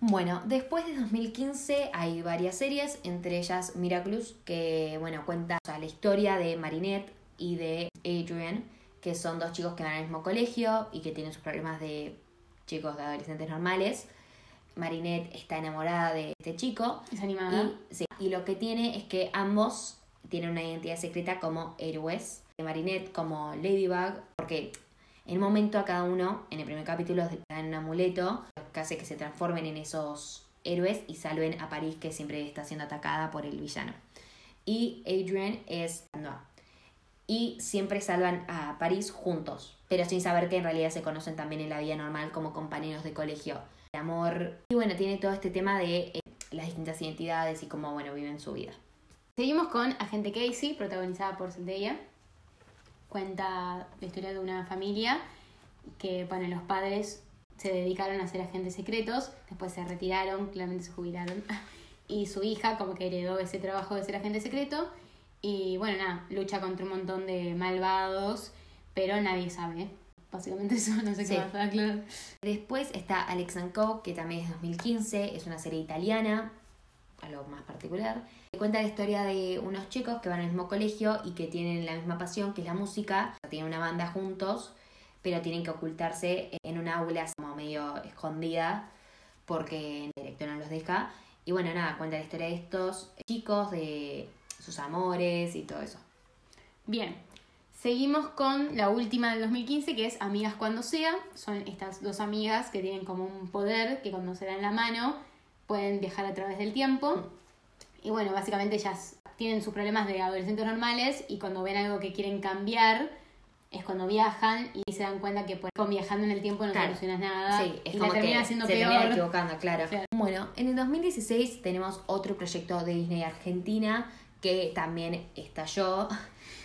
Bueno, después de 2015 hay varias series, entre ellas Miraculous, que bueno, cuenta o sea, la historia de Marinette y de Adrian, que son dos chicos que van al mismo colegio y que tienen sus problemas de chicos de adolescentes normales. Marinette está enamorada de este chico Es animada. y, sí, y lo que tiene es que ambos tienen una identidad secreta como héroes. Marinette como Ladybug, porque en un momento a cada uno, en el primer capítulo, le dan un amuleto que hace que se transformen en esos héroes y salven a París, que siempre está siendo atacada por el villano. Y Adrian es Noah. Y siempre salvan a París juntos, pero sin saber que en realidad se conocen también en la vida normal como compañeros de colegio. El amor. Y bueno, tiene todo este tema de eh, las distintas identidades y cómo, bueno, viven su vida. Seguimos con Agente Casey, protagonizada por Zendaya. Cuenta la historia de una familia que, bueno, los padres se dedicaron a ser agentes secretos, después se retiraron, claramente se jubilaron, (laughs) y su hija como que heredó ese trabajo de ser agente secreto, y bueno, nada, lucha contra un montón de malvados, pero nadie sabe. Básicamente (laughs) eso, no sé Sí. qué más aclarar. Después está Alex and Co, que también es 2015, es una serie italiana, algo más particular. Cuenta la historia de unos chicos que van al mismo colegio y que tienen la misma pasión, que es la música. Tienen una banda juntos, pero tienen que ocultarse en una aula como medio escondida porque el director no los deja. Y bueno, nada, cuenta la historia de estos chicos, de sus amores y todo eso. Bien, seguimos con la última del 2015 que es Amigas cuando sea. Son estas dos amigas que tienen como un poder que cuando se dan la mano pueden viajar a través del tiempo. Y bueno, básicamente ellas tienen sus problemas de adolescentes normales y cuando ven algo que quieren cambiar es cuando viajan y se dan cuenta que pues, con viajando en el tiempo no Claro. solucionas nada Sí, es y como la termina que siendo se peor. termina equivocando, claro. (laughs) Claro. Bueno, en el 2016 tenemos otro proyecto de Disney Argentina que también estalló,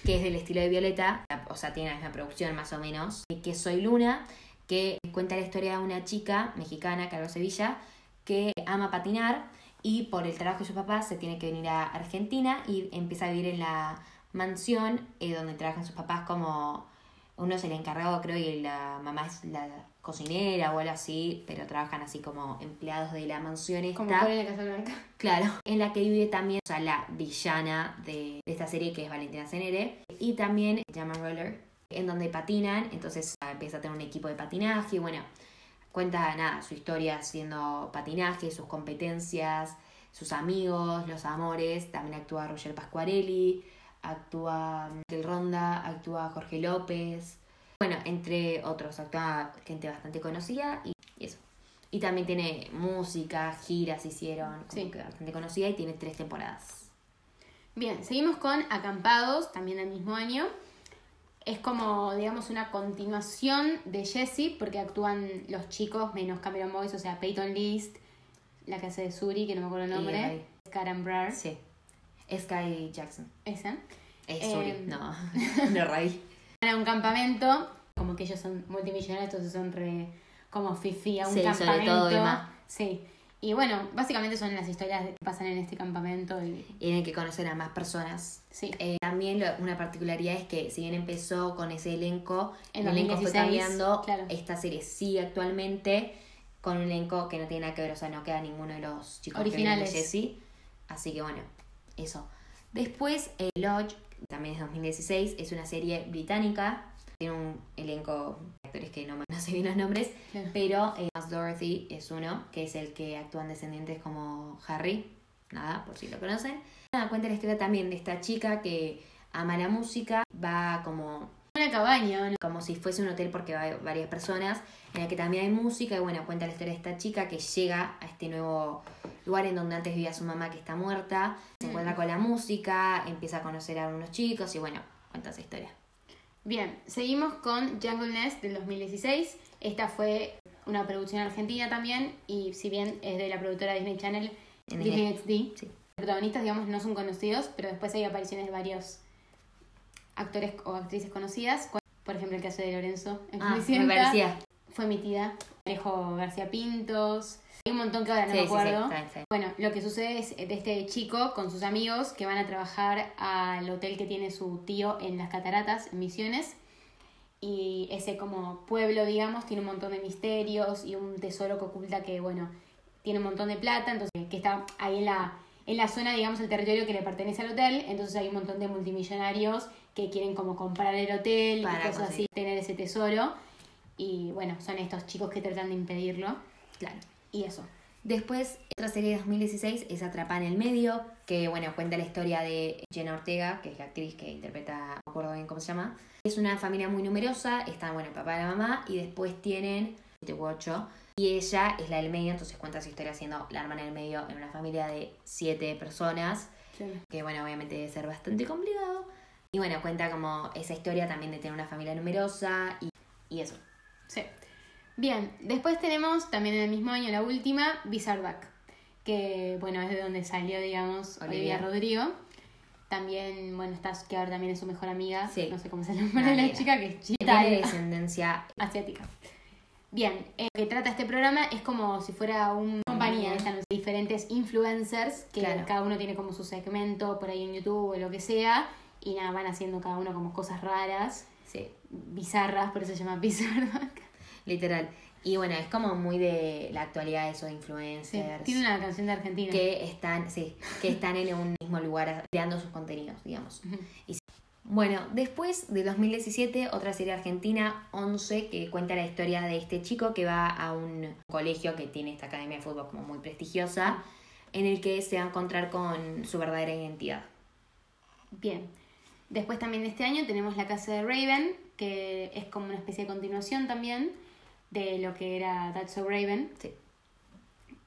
que es del estilo de Violeta, o sea, tiene la misma producción más o menos, que Soy Luna, que cuenta la historia de una chica mexicana, Carlos Sevilla, que ama patinar y por el trabajo de su papá se tiene que venir a Argentina y empieza a vivir en la mansión eh, donde trabajan sus papás como uno es el encargado creo y la mamá es la cocinera o algo así, pero trabajan así como empleados de la mansión esta. Como de Casablanca. (laughs) Claro, en la que vive también o sea, la villana de, de esta serie que es Valentina Cenere y también Jam and Roller, en donde patinan, entonces ah, empieza a tener un equipo de patinaje y bueno, Cuenta nada, su historia haciendo patinaje, sus competencias, sus amigos, los amores. También actúa Roger Pasquarelli, actúa Del Ronda, actúa Jorge López. Bueno, entre otros, actúa gente bastante conocida y, y eso. Y también tiene música, giras hicieron, Sí. que bastante conocida y tiene tres temporadas. Bien, seguimos con Acampados, también del mismo año. Es como, digamos, una continuación de Jessie, porque actúan los chicos menos Cameron Boyce, o sea, Peyton List, la que hace de Suri, que no me acuerdo el Y nombre, Ray. Karen Brar, Sí. Sky Jackson. esa. Es Eh, Suri, no, (laughs) (laughs) no Ray. A un campamento, como que ellos son multimillonarios, entonces son re como fifi a un Sí, sobre campamento. todo Emma. Sí. Y bueno, básicamente son las historias que pasan en este campamento. Y, Y tienen que conocer a más personas. sí. Eh, también lo- una particularidad es que si bien empezó con ese elenco, En el elenco fue 2016, cambiando. claro. Esta serie sigue actualmente con un elenco que no tiene nada que ver, o sea, no queda ninguno de los chicos Originales. de Jessie. Así que bueno, eso. Después, eh, Lodge, también es 2016, es una serie británica. Tiene un elenco de actores que no, me- (laughs) no sé bien los nombres, pero eh, Dorothy es uno, que es el que actúan descendientes como Harry. Nada, por si lo conocen. Nada, cuenta la historia también de esta chica que ama la música, va como Una cabaña, ¿o ¿no? como si fuese un hotel porque va varias personas, en el que también hay música y bueno, cuenta la historia de esta chica que llega a este nuevo lugar en donde antes vivía su mamá que está muerta, se encuentra con la música, empieza a conocer a unos chicos y bueno, cuenta esa historia. Bien, seguimos con Jungle Nest del 2016. Esta fue una producción argentina también y si bien es de la productora Disney Channel, Disney XD, sí. los protagonistas digamos no son conocidos, pero después hay apariciones de varios actores o actrices conocidas. Por ejemplo, el hace de Lorenzo en Ah, fue emitida. Alejo García Pintos. Hay un montón que ahora no Sí, me sí, sí, acuerdo. Bueno, lo que sucede es de este chico con sus amigos que van a trabajar al hotel que tiene su tío en las cataratas, en Misiones. Y ese como pueblo, digamos, tiene un montón de misterios y un tesoro que oculta que, bueno, tiene un montón de plata, entonces que está ahí en la, en la zona, digamos, el territorio que le pertenece al hotel. Entonces hay un montón de multimillonarios que quieren como comprar el hotel y cosas así, tener ese tesoro. Y bueno, son estos chicos que tratan de impedirlo. Claro. Y eso. Después, otra serie de 2016 es Atrapada en el Medio, que bueno, cuenta la historia de Jenna Ortega, que es la actriz que interpreta, no acuerdo bien cómo se llama. Es una familia muy numerosa, está bueno el papá y la mamá, y después tienen siete u ocho. Y ella es la del medio, entonces cuenta su historia siendo la hermana del medio en una familia de siete personas, que bueno, obviamente debe ser bastante complicado. Y bueno, cuenta como esa historia también de tener una familia numerosa y, y eso. Sí. Bien, después tenemos también en el mismo año la última, Bizarback, que bueno, es de donde salió, digamos, Olivia, Olivia. Rodrigo. También, bueno, está que ahora también es su mejor amiga, Sí. no sé cómo se llama la negra. chica, que es Tiene chita descendencia asiática. Bien, eh, lo que trata este programa es como si fuera una compañía, están los diferentes influencers, que Claro. cada uno tiene como su segmento por ahí en YouTube o lo que sea, y nada, van haciendo cada uno como cosas raras, Sí, bizarras, por eso se llama (laughs) Bizarback. literal. Y bueno, es como muy de la actualidad eso de Sí, influencers. tiene una canción de Argentina. que están, sí, que están en un mismo lugar creando sus contenidos, digamos. Y. Bueno, después de 2017, otra serie argentina, 11, que cuenta la historia de este chico que va a un colegio que tiene esta academia de fútbol como muy prestigiosa, en el que se va a encontrar con su verdadera identidad. Bien. Después también de este año tenemos La Casa de Raven, que es como una especie de continuación también de lo que era That's So Raven, Sí.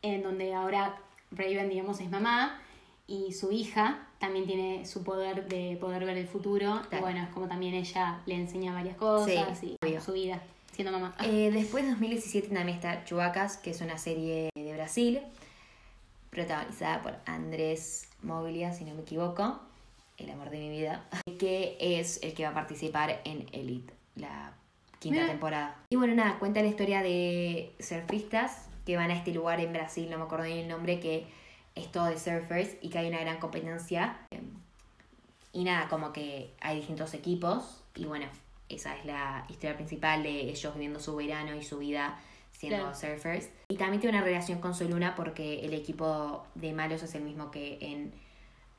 en donde ahora Raven, digamos, es mamá y su hija también tiene su poder de poder ver el futuro. Y bueno, es como también ella le enseña varias cosas Sí, y obvio. su vida siendo mamá. Eh, después de 2017 también está Chubacas, que es una serie de Brasil, protagonizada por Andrés Moglia, si no me equivoco, el amor de mi vida, (laughs) que es el que va a participar en Elite, la quinta Mira. temporada. Y bueno, nada, cuenta la historia de surfistas que van a este lugar en Brasil, no me acuerdo bien el nombre, que es todo de surfers y que hay una gran competencia. Y nada, como que hay distintos equipos y bueno, esa es la historia principal de ellos viviendo su verano y su vida siendo Claro. surfers. Y también tiene una relación con Soy Luna porque el equipo de malos es el mismo que en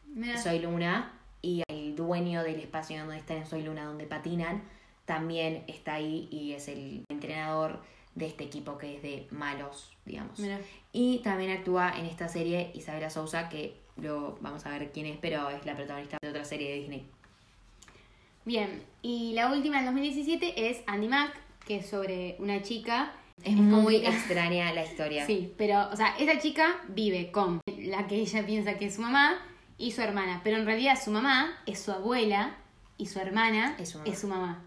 Mira, Soy Luna y el dueño del espacio donde están en Soy Luna, donde patinan, también está ahí y es el entrenador de este equipo que es de malos, digamos. Mira. Y también actúa en esta serie Isabela Sousa, que luego vamos a ver quién es, pero es la protagonista de otra serie de Disney. Bien, y la última del 2017 es Andy Mac, que es sobre una chica. Es, muy extraña la (laughs) historia. Sí, pero, o sea, esta chica vive con la que ella piensa que es su mamá y su hermana, pero en realidad su mamá es su abuela y su hermana Es su mamá. mamá.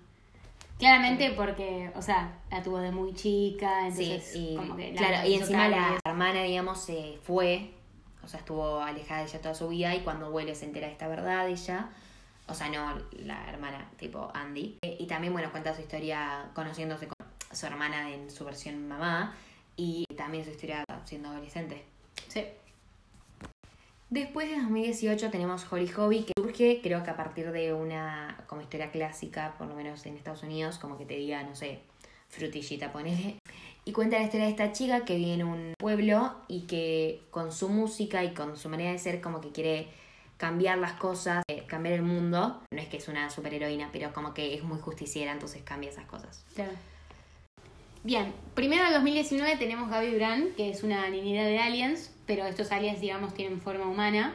Claramente porque, o sea, la tuvo de muy chica, Sí, entonces y, como que la claro, y encima la hermana, digamos, se fue, o sea, estuvo alejada de ella toda su vida y cuando vuelve se entera de esta verdad ella, o sea, no la hermana, tipo Andy. Eh, Y también, bueno, cuenta su historia conociéndose con su hermana en su versión mamá y también su historia siendo adolescente. Sí. Después de 2018 tenemos Holly Hobby, que surge creo que a partir de una como historia clásica, por lo menos en Estados Unidos, como que te diga, no sé, frutillita, ponele. Y cuenta la historia de esta chica que vive en un pueblo y que con su música y con su manera de ser como que quiere cambiar las cosas, eh, cambiar el mundo. No es que es una superheroína, pero como que es muy justiciera, entonces cambia esas cosas. Claro. Bien, primero en 2019 tenemos Gaby Durán, que es una niñera de aliens, pero estos aliens, digamos, tienen forma humana.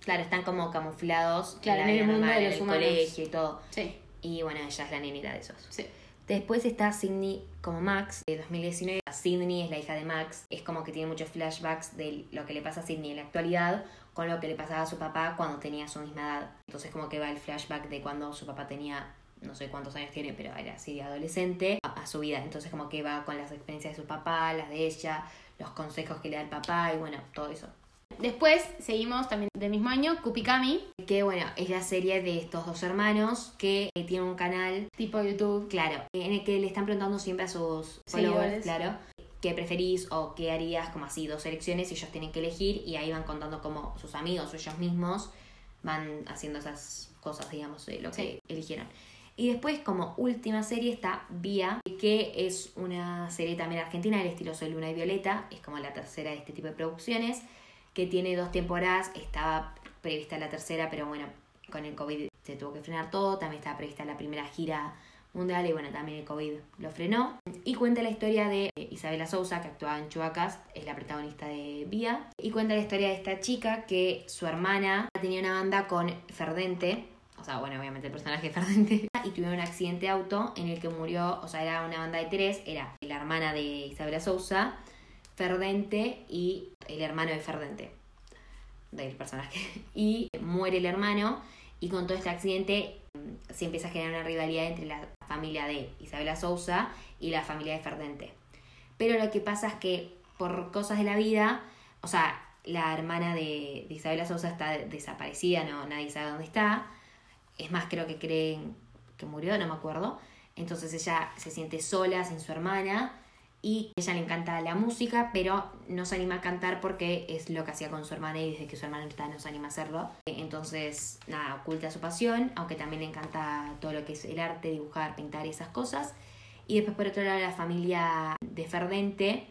Claro, están como camuflados Claro, la en el mundo normal, de en el humanos. colegio y todo. Sí, Y bueno, ella es la nenita de esos. sí. Después está Sydney como Max, de 2019. Sydney es la hija de Max. Es como que tiene muchos flashbacks de lo que le pasa a Sydney en la actualidad con lo que le pasaba a su papá cuando tenía su misma edad. Entonces como que va el flashback de cuando su papá tenía, no sé cuántos años tiene, pero era así de adolescente, a, a su vida. Entonces como que va con las experiencias de su papá, las de ella, los consejos que le da el papá y bueno, todo eso. Después seguimos también del mismo año, Kupikami, Que bueno, es la serie de estos dos hermanos que eh, tienen un canal tipo YouTube. Claro, en el que le están preguntando siempre a sus followers, claro, qué preferís o qué harías, como así, dos elecciones y ellos tienen que elegir y ahí van contando como sus amigos o ellos mismos van haciendo esas cosas, digamos, de lo que eligieron. Y después, como última serie, está Vía, que es una serie también argentina del estilo Soy Luna y Violeta, es como la tercera de este tipo de producciones, que tiene dos temporadas, estaba prevista la tercera, pero bueno, con el COVID se tuvo que frenar todo, también estaba prevista la primera gira mundial y bueno, también el COVID lo frenó. Y cuenta la historia de Isabela Sousa, que actuaba en Chubacas, es la protagonista de Vía. Y cuenta la historia de esta chica que su hermana tenía una banda con Ferdente, o sea, bueno, obviamente el personaje de Ferdente, y tuvieron un accidente de auto en el que murió, o sea, era una banda de tres, era la hermana de Isabela Sousa, Ferdente y el hermano de Ferdente, del personaje. (laughs) Y muere el hermano y con todo este accidente mm, se empieza a generar una rivalidad entre la familia de Isabela Sousa y la familia de Ferdente. Pero lo que pasa es que por cosas de la vida, o sea, la hermana de, de Isabela Sousa está desaparecida, no, nadie sabe dónde está. Es más, creo que creen que murió, no me acuerdo. Entonces ella se siente sola sin su hermana y ella le encanta la música, pero no se anima a cantar porque es lo que hacía con su hermana y desde que su hermana está no se anima a hacerlo. Entonces, nada, oculta su pasión, aunque también le encanta todo lo que es el arte, dibujar, pintar y esas cosas. Y después por otro lado la familia de Ferdente,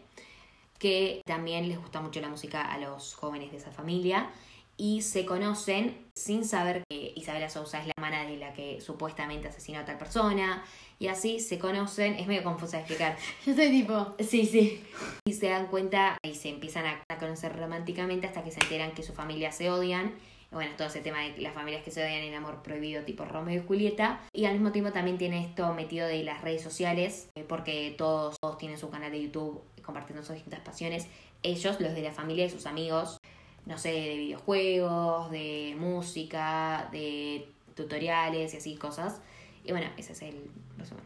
que también les gusta mucho la música a los jóvenes de esa familia y se conocen sin saber que Isabela Sousa es la hermana de la que supuestamente asesinó a tal persona y así se conocen, es medio confuso de explicar. (laughs) Yo estoy tipo, Sí, sí. Y se dan cuenta y se empiezan a conocer románticamente hasta que se enteran que sus familias se odian. Bueno, todo ese tema de las familias que se odian, el amor prohibido tipo Romeo y Julieta. Y al mismo tiempo también tiene esto metido de las redes sociales, eh, porque todos, todos tienen su canal de YouTube compartiendo sus distintas pasiones. Ellos, los de la familia y sus amigos, no sé, de videojuegos, de música, de tutoriales y así cosas. Y bueno, ese es el resumen.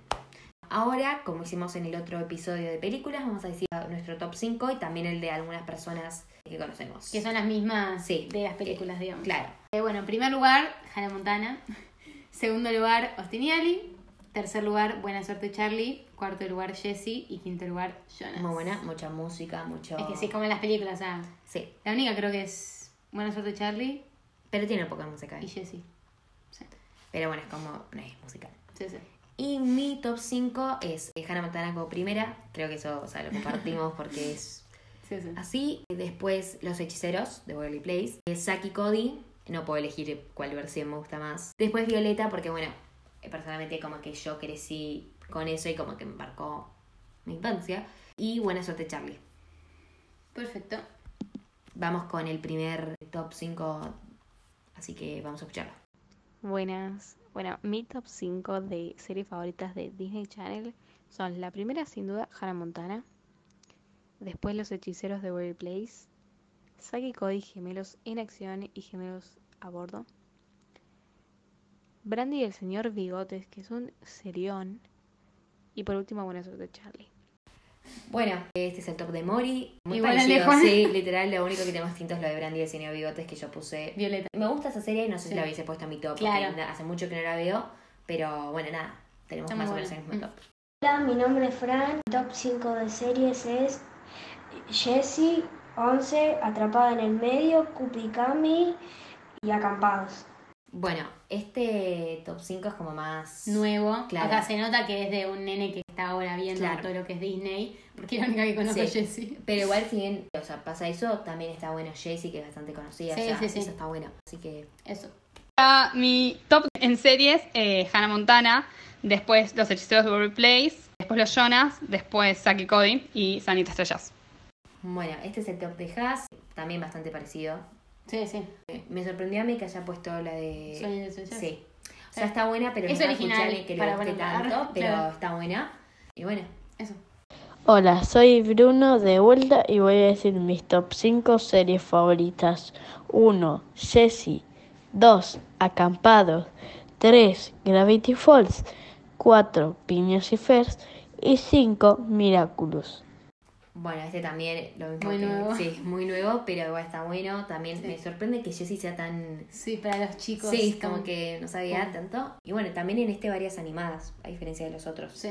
Ahora, como hicimos en el otro episodio de películas, vamos a decir nuestro top 5 y también el de algunas personas que conocemos. que son las mismas Sí. de las películas, Eh, digamos. Claro. Eh, bueno, en primer lugar, Hannah Montana. (laughs) Segundo lugar, Ostiniali. Tercer lugar, Buena Suerte Charlie. Cuarto lugar, Jessie. Y quinto lugar, Jonas. Muy buena, mucha música, mucho... Es que sí, como en las películas, o sea, Sí, la única creo que es Buena Suerte Charlie pero tiene poca música. y Jessie. Sí, Pero bueno, es como... No es musical. sí, sí. Y mi top 5 es eh, Hannah Montana como primera. Creo que eso, o sea, lo compartimos porque es sí, sí. así. Después Los Hechiceros de Beverly Place. Eh, Saki Cody. No puedo elegir cuál versión me gusta más. Después Violeta porque, bueno, eh, personalmente como que yo crecí con eso y como que me marcó mi infancia. Y Buena Suerte Charlie. Perfecto. Vamos con el primer top 5, así que vamos a escucharlo. Buenas. Bueno, mi top 5 de series favoritas de Disney Channel son la primera, sin duda, Hannah Montana. Después, Los Hechiceros de Waverly Place. Saki Cody, gemelos en acción y gemelos a bordo. Brandy y el señor Bigotes, que es un serión. Y por último, Buena Suerte Charlie. Bueno, este es el top de Mori. Muy Igual parecido, sí, literal, lo único que tenemos distinto es lo de Brandy y el señor Bigotes que yo puse. Violeta. Me gusta esa serie, no sé Sí. si la hubiese puesto en mi top, Claro. porque hace mucho que no la veo, pero bueno, nada, tenemos Está más o menos el mismo Mm. top. Hola, mi nombre es Fran. Mi top 5 de series es Jessie, 11, Atrapada en el Medio, Kupikami y Acampados. Bueno, este top 5 es como más... Nuevo. Claro. Acá se nota que es de un nene que está ahora viendo Claro. todo lo que es Disney. Porque es la única que conozco Sí. es Jessie. Pero igual, (laughs) si bien, o sea, pasa eso, también está bueno Jaycee, que es bastante conocida, Sí, o sea, sí, sí. eso está bueno. Así que, Eso. Ah, Mi top en series, eh, Hannah Montana, después Los Hechiceros de Waverly Place, después Los Jonas, después Saki Cody y Sanita Estrellas. bueno, este es el top de Haas, también bastante parecido. Sí, sí. Me sorprendió a mí que haya puesto la de... Sueños de. Sí. O sea, está buena, pero Es no original, que le guste tanto, (laughs) pero claro. está buena. Y bueno, Eso. Hola, soy Bruno de vuelta y voy a decir mis top 5 series favoritas. 1. Jessie. 2. Acampados. 3. Gravity Falls. 4. Piñas y Fers. Y 5. Miraculous. Bueno, este también lo mismo Muy que- nuevo. Sí, es muy nuevo, pero igual está bueno. También me sorprende que Jessie sea tan... Sí, para los chicos. Sí, tan- como que no sabía como- tanto. Y bueno, también en este varias animadas, a diferencia de los otros. Sí.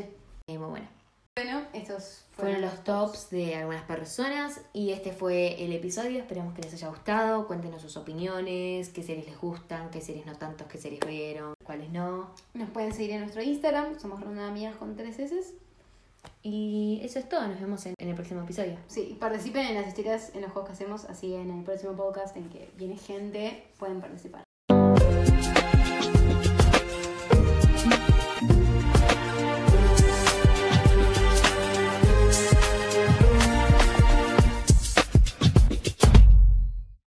Eh, muy bueno. Bueno, estos Fueron los tops de algunas personas y este fue el episodio. Esperamos que les haya gustado. Cuéntenos sus opiniones, qué series les gustan, qué series no tantos, qué series vieron, cuáles no. Nos pueden seguir en nuestro Instagram. Somos Ronda Amigas con tres S. Y eso es todo. Nos vemos en, en el próximo episodio. Sí, participen en las historias, en los juegos que hacemos. Así en el próximo podcast en que viene gente, pueden participar.